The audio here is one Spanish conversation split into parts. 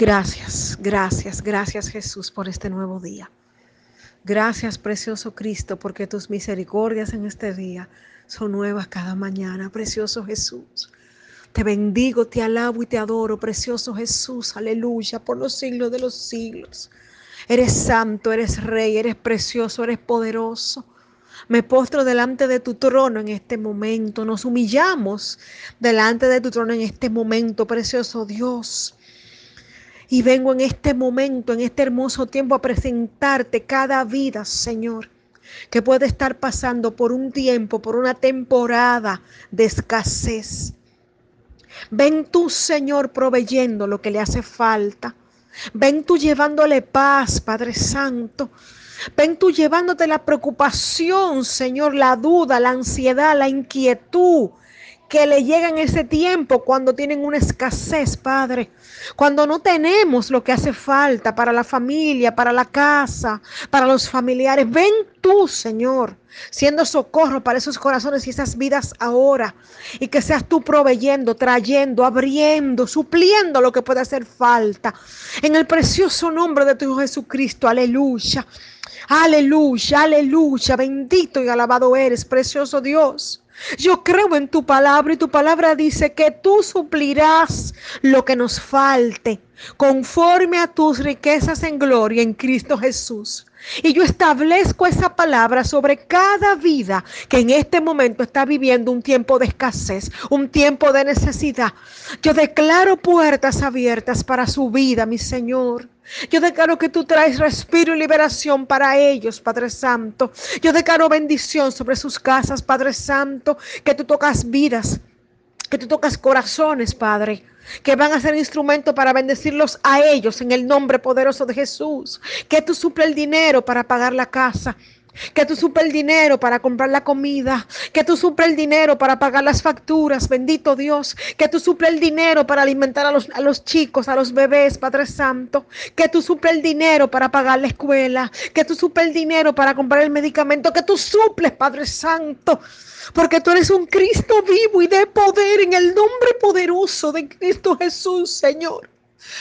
Gracias, gracias, gracias Jesús por este nuevo día. Gracias, precioso Cristo, porque tus misericordias en este día son nuevas cada mañana, precioso Jesús. Te bendigo, te alabo y te adoro, precioso Jesús, aleluya, por los siglos de los siglos. Eres santo, eres rey, eres precioso, eres poderoso. Me postro delante de tu trono en este momento. Nos humillamos delante de tu trono en este momento, precioso Dios. Y vengo en este momento, en este hermoso tiempo, a presentarte cada vida, Señor, que puede estar pasando por un tiempo, por una temporada de escasez. Ven tú, Señor, proveyendo lo que le hace falta. Ven tú llevándole paz, Padre Santo. Ven tú llevándote la preocupación, Señor, la duda, la ansiedad, la inquietud que le llega en ese tiempo cuando tienen una escasez, Padre. Cuando no tenemos lo que hace falta para la familia, para la casa, para los familiares. Ven tú, Señor, siendo socorro para esos corazones y esas vidas ahora. Y que seas tú proveyendo, trayendo, abriendo, supliendo lo que pueda hacer falta. En el precioso nombre de tu Hijo Jesucristo. Aleluya. Aleluya, aleluya. Bendito y alabado eres, precioso Dios. Yo creo en tu palabra y tu palabra dice que tú suplirás lo que nos falte conforme a tus riquezas en gloria en Cristo Jesús. Y yo establezco esa palabra sobre cada vida que en este momento está viviendo un tiempo de escasez, un tiempo de necesidad. Yo declaro puertas abiertas para su vida, mi Señor. Yo declaro que tú traes respiro y liberación para ellos, Padre Santo. Yo declaro bendición sobre sus casas, Padre Santo, que tú tocas vidas, que tú tocas corazones, Padre que van a ser instrumento para bendecirlos a ellos en el nombre poderoso de Jesús. Que tú suple el dinero para pagar la casa. Que tú suple el dinero para comprar la comida. Que tú suple el dinero para pagar las facturas. Bendito Dios. Que tú suple el dinero para alimentar a los, a los chicos, a los bebés, Padre Santo. Que tú suple el dinero para pagar la escuela. Que tú suple el dinero para comprar el medicamento. Que tú suples, Padre Santo porque tú eres un Cristo vivo y de poder en el nombre poderoso de Cristo Jesús, Señor.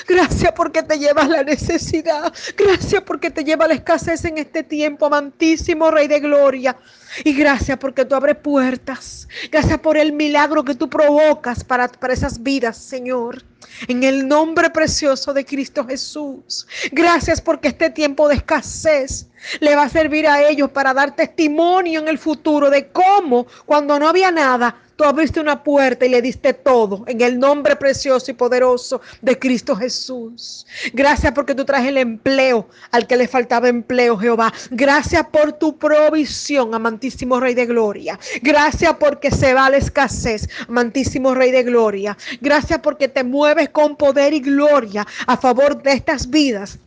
Gracias porque te llevas la necesidad. Gracias porque te lleva la escasez en este tiempo, amantísimo Rey de Gloria. Y gracias porque tú abres puertas. Gracias por el milagro que tú provocas para, para esas vidas, Señor. En el nombre precioso de Cristo Jesús. Gracias porque este tiempo de escasez le va a servir a ellos para dar testimonio en el futuro de cómo cuando no había nada, Tú abriste una puerta y le diste todo en el nombre precioso y poderoso de Cristo Jesús. Gracias porque tú traes el empleo al que le faltaba empleo, Jehová. Gracias por tu provisión, amantísimo Rey de Gloria. Gracias porque se va la escasez, amantísimo Rey de Gloria. Gracias porque te mueves con poder y gloria a favor de estas vidas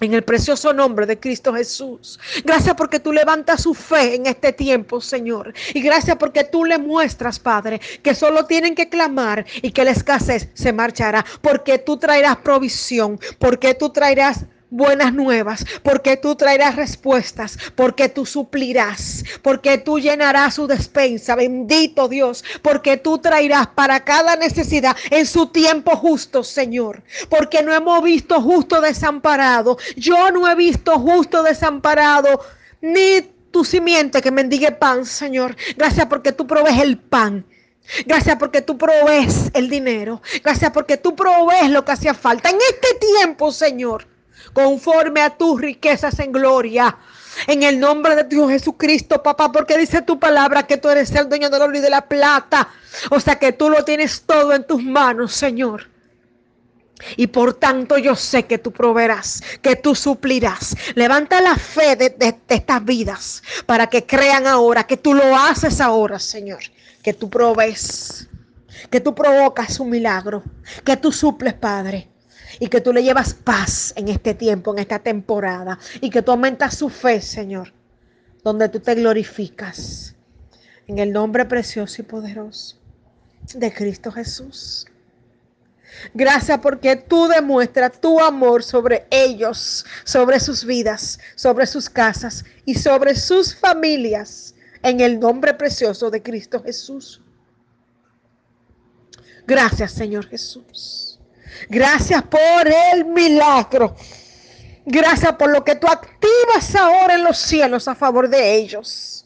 en el precioso nombre de Cristo Jesús. Gracias porque tú levantas su fe en este tiempo, Señor. Y gracias porque tú le muestras, Padre, que solo tienen que clamar y que la escasez se marchará. Porque tú traerás provisión. Porque tú traerás buenas nuevas, porque tú traerás respuestas, porque tú suplirás, porque tú llenarás su despensa, bendito Dios, porque tú traerás para cada necesidad en su tiempo justo, Señor, porque no hemos visto justo desamparado, yo no he visto justo desamparado, ni tu simiente que mendigue pan, Señor, gracias porque tú provees el pan. Gracias porque tú provees el dinero. Gracias porque tú provees lo que hacía falta. En este tiempo, Señor, conforme a tus riquezas en gloria. En el nombre de Dios Jesucristo, papá, porque dice tu palabra que tú eres el dueño del oro y de la plata. O sea que tú lo tienes todo en tus manos, Señor. Y por tanto yo sé que tú proveerás, que tú suplirás. Levanta la fe de, de, estas vidas para que crean ahora que tú lo haces ahora, Señor. Que tú provees, que tú provocas un milagro, que tú suples, Padre y que tú le llevas paz en este tiempo, en esta temporada, y que tú aumentas su fe, Señor, donde tú te glorificas. En el nombre precioso y poderoso de Cristo Jesús. Gracias porque tú demuestras tu amor sobre ellos, sobre sus vidas, sobre sus casas y sobre sus familias. En el nombre precioso de Cristo Jesús. Gracias, Señor Jesús. Gracias por el milagro. Gracias por lo que tú activas ahora en los cielos a favor de ellos.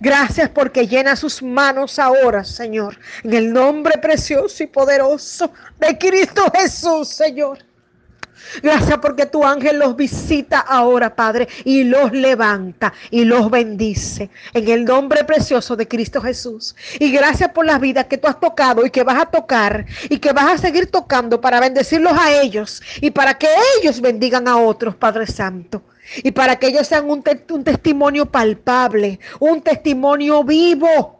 Gracias porque llena sus manos ahora, Señor, en el nombre precioso y poderoso de Cristo Jesús, Señor. Gracias porque tu ángel los visita ahora, Padre, y los levanta y los bendice en el nombre precioso de Cristo Jesús. Y gracias por las vidas que tú has tocado y que vas a tocar y que vas a seguir tocando para bendecirlos a ellos y para que ellos bendigan a otros, Padre Santo. Y para que ellos sean un, un testimonio palpable, un testimonio vivo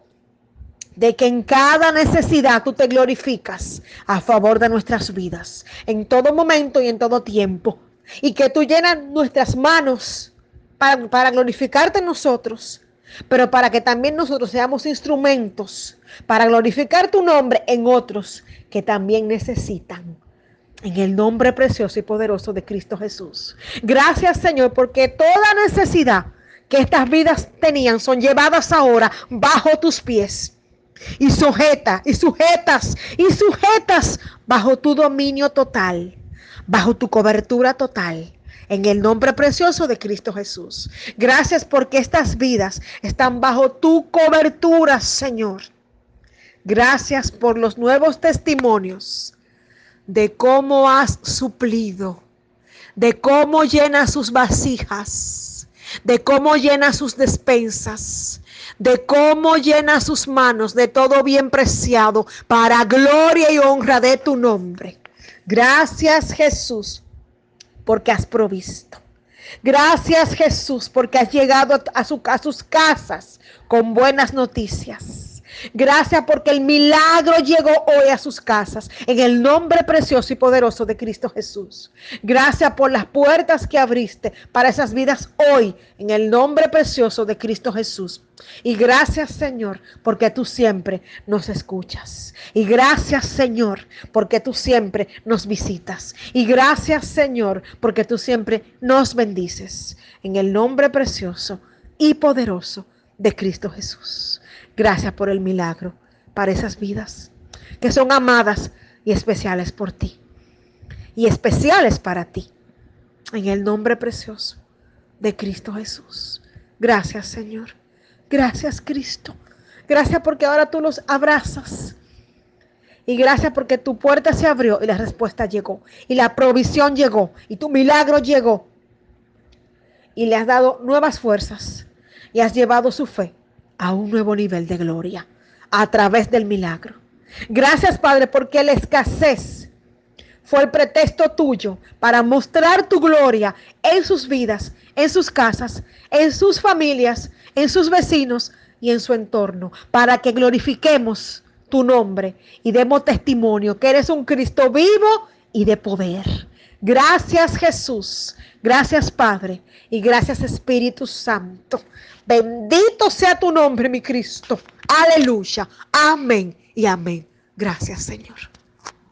de que en cada necesidad tú te glorificas a favor de nuestras vidas, en todo momento y en todo tiempo. Y que tú llenas nuestras manos para, para glorificarte en nosotros, pero para que también nosotros seamos instrumentos para glorificar tu nombre en otros que también necesitan. En el nombre precioso y poderoso de Cristo Jesús. Gracias Señor, porque toda necesidad que estas vidas tenían son llevadas ahora bajo tus pies y sujeta y sujetas y sujetas bajo tu dominio total, bajo tu cobertura total. En el nombre precioso de Cristo Jesús. Gracias porque estas vidas están bajo tu cobertura, Señor. Gracias por los nuevos testimonios de cómo has suplido, de cómo llenas sus vasijas, de cómo llenas sus despensas, de cómo llena sus manos de todo bien preciado para gloria y honra de tu nombre. Gracias Jesús porque has provisto. Gracias Jesús porque has llegado a sus casas con buenas noticias. Gracias porque el milagro llegó hoy a sus casas en el nombre precioso y poderoso de Cristo Jesús. Gracias por las puertas que abriste para esas vidas hoy en el nombre precioso de Cristo Jesús. Y gracias Señor porque tú siempre nos escuchas. Y gracias Señor porque tú siempre nos visitas. Y gracias Señor porque tú siempre nos bendices en el nombre precioso y poderoso de Cristo Jesús. Gracias por el milagro para esas vidas que son amadas y especiales por ti. Y especiales para ti. En el nombre precioso de Cristo Jesús. Gracias Señor. Gracias Cristo. Gracias porque ahora tú los abrazas. Y gracias porque tu puerta se abrió y la respuesta llegó. Y la provisión llegó. Y tu milagro llegó. Y le has dado nuevas fuerzas. Y has llevado su fe a un nuevo nivel de gloria a través del milagro. Gracias, Padre, porque la escasez fue el pretexto tuyo para mostrar tu gloria en sus vidas, en sus casas, en sus familias, en sus vecinos y en su entorno, para que glorifiquemos tu nombre y demos testimonio que eres un Cristo vivo y de poder. Gracias Jesús, gracias Padre y gracias Espíritu Santo. Bendito sea tu nombre, mi Cristo. Aleluya. Amén y amén. Gracias, Señor.